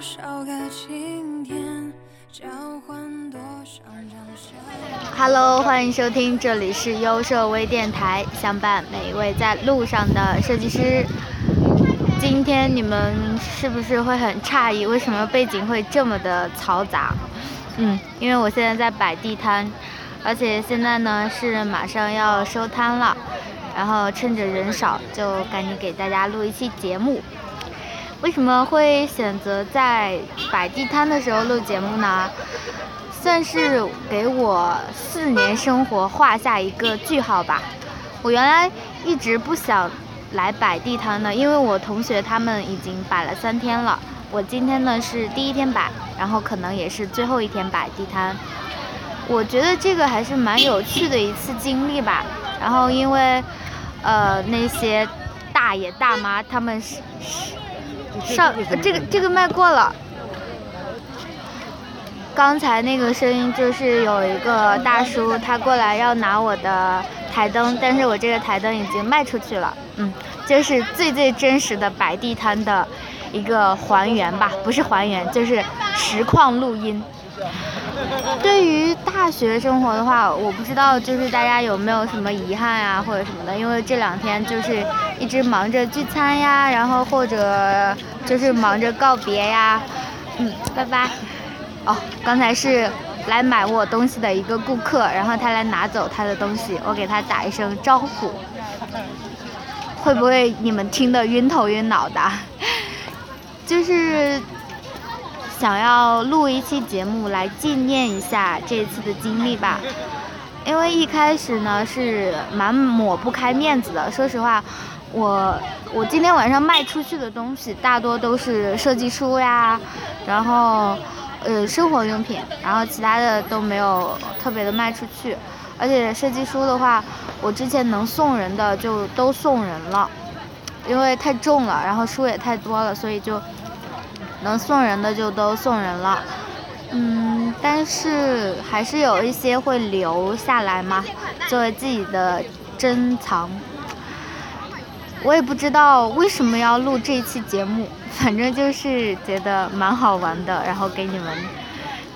多少个晴天交换多少张笑脸 Hello，欢迎收听，这里是优设微电台，相伴每一位在路上的设计师。今天你们是不是会很诧异，为什么背景会这么的嘈杂？嗯，因为我现在在摆地摊，而且现在呢是马上要收摊了，然后趁着人少，就赶紧给大家录一期节目。为什么会选择在摆地摊的时候录节目呢？算是给我四年生活画下一个句号吧。我原来一直不想来摆地摊的，因为我同学他们已经摆了三天了，我今天呢是第一天摆，然后可能也是最后一天摆地摊。我觉得这个还是蛮有趣的一次经历吧。然后因为，呃，那些大爷大妈他们是是上这个这个麦过了。刚才那个声音就是有一个大叔，他过来要拿我的台灯，但是我这个台灯已经卖出去了。嗯，就是最最真实的摆地摊的一个还原吧，不是还原，就是实况录音。对于大学生活的话，我不知道就是大家有没有什么遗憾呀、或者什么的，因为这两天就是一直忙着聚餐呀，然后或者就是忙着告别呀。嗯，拜拜。哦，刚才是来买我东西的一个顾客，然后他来拿走他的东西，我给他打一声招呼。会不会你们听得晕头晕脑的？就是想要录一期节目来纪念一下这次的经历吧。因为一开始呢是蛮抹不开面子的，说实话，我我今天晚上卖出去的东西大多都是设计书呀，然后。呃，生活用品，然后其他的都没有特别的卖出去，而且设计书的话，我之前能送人的就都送人了，因为太重了，然后书也太多了，所以就能送人的就都送人了。嗯，但是还是有一些会留下来嘛，作为自己的珍藏。我也不知道为什么要录这期节目，反正就是觉得蛮好玩的，然后给你们，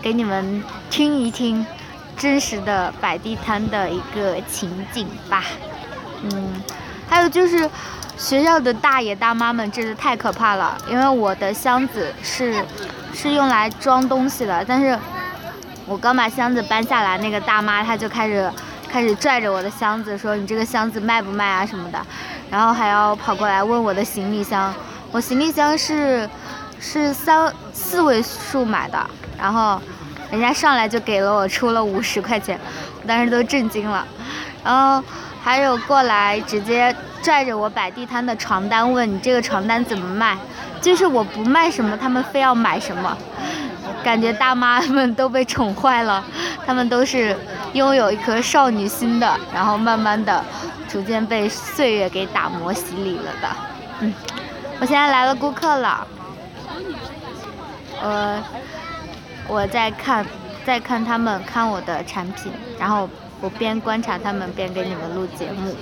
给你们听一听真实的摆地摊的一个情景吧。嗯，还有就是学校的大爷大妈们真的太可怕了，因为我的箱子是是用来装东西的，但是我刚把箱子搬下来，那个大妈她就开始开始拽着我的箱子说：“你这个箱子卖不卖啊什么的。”然后还要跑过来问我的行李箱，我行李箱是是三四位数买的，然后人家上来就给了我出了五十块钱，我当时都震惊了。然后还有过来直接拽着我摆地摊的床单问你这个床单怎么卖，就是我不卖什么，他们非要买什么，感觉大妈们都被宠坏了，他们都是拥有一颗少女心的，然后慢慢的。逐渐被岁月给打磨洗礼了的，嗯，我现在来了顾客了，呃，我在看，在看他们看我的产品，然后我边观察他们边给你们录节目。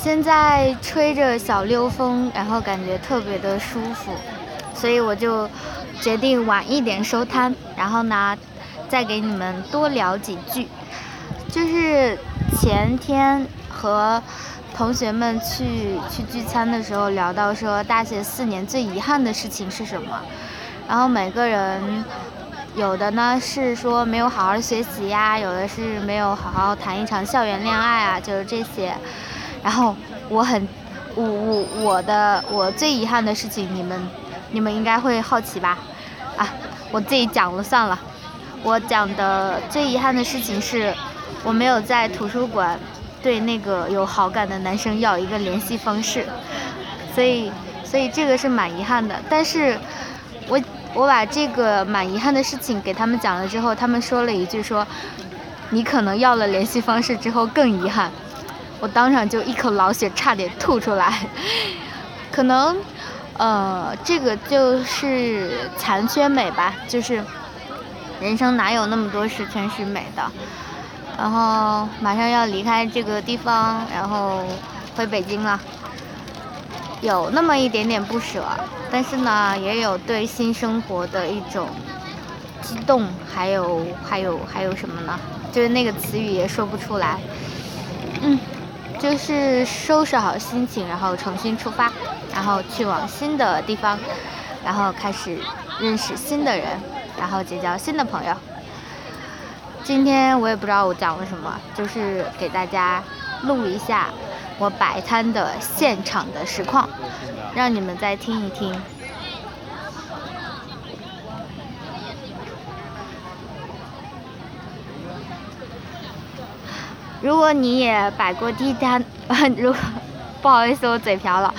现在吹着小溜风，然后感觉特别的舒服，所以我就决定晚一点收摊，然后呢，再给你们多聊几句，就是。前天和同学们去去聚餐的时候聊到说，大学四年最遗憾的事情是什么？然后每个人有的呢是说没有好好学习呀，有的是没有好好谈一场校园恋爱啊，就是这些。然后我很我我我的我最遗憾的事情，你们你们应该会好奇吧？啊，我自己讲了算了。我讲的最遗憾的事情是。我没有在图书馆对那个有好感的男生要一个联系方式，所以所以这个是蛮遗憾的。但是，我我把这个蛮遗憾的事情给他们讲了之后，他们说了一句说，你可能要了联系方式之后更遗憾。我当场就一口老血差点吐出来。可能，呃，这个就是残缺美吧，就是人生哪有那么多十全十美的。然后马上要离开这个地方，然后回北京了。有那么一点点不舍，但是呢，也有对新生活的一种激动，还有还有还有什么呢？就是那个词语也说不出来。嗯，就是收拾好心情，然后重新出发，然后去往新的地方，然后开始认识新的人，然后结交新的朋友。今天我也不知道我讲了什么，就是给大家录一下我摆摊的现场的实况，让你们再听一听。如果你也摆过地摊，如果不好意思我嘴瓢了，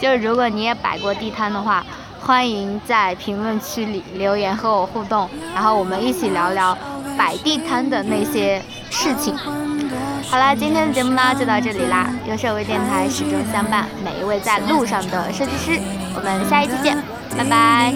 就是如果你也摆过地摊的话，欢迎在评论区里留言和我互动，然后我们一起聊聊摆地摊的那些事情。好啦，今天的节目呢就到这里啦，优设微电台始终相伴每一位在路上的设计师，我们下一期见，拜拜。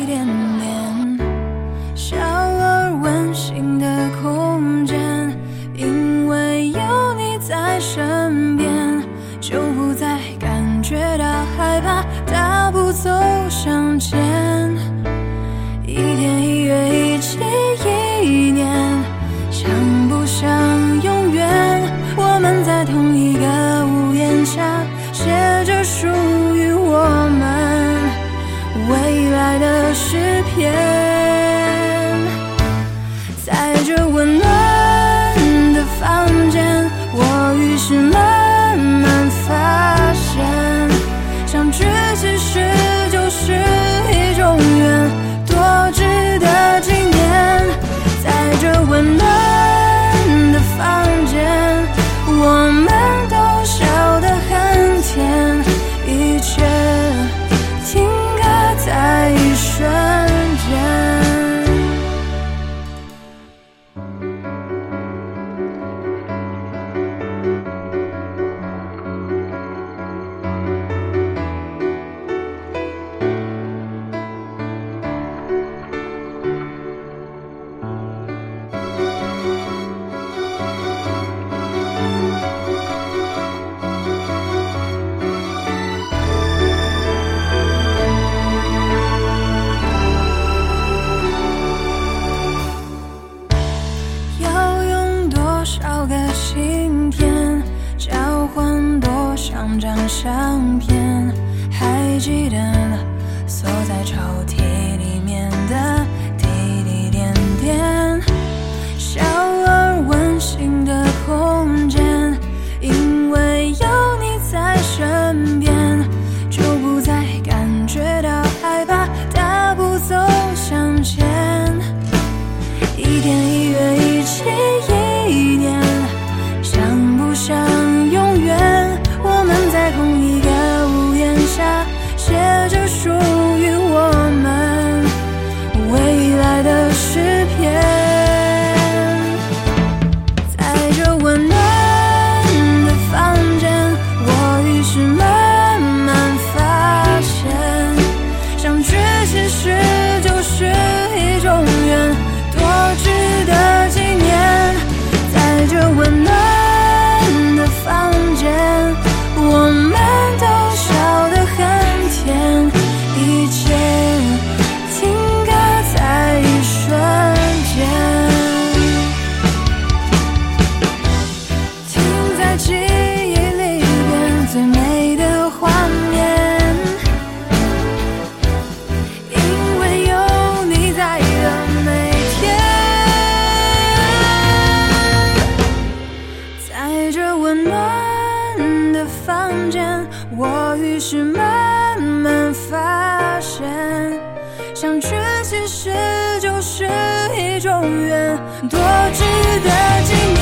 相片？还记得锁在抽屉里面的滴滴点点，是一种缘，多值得纪念。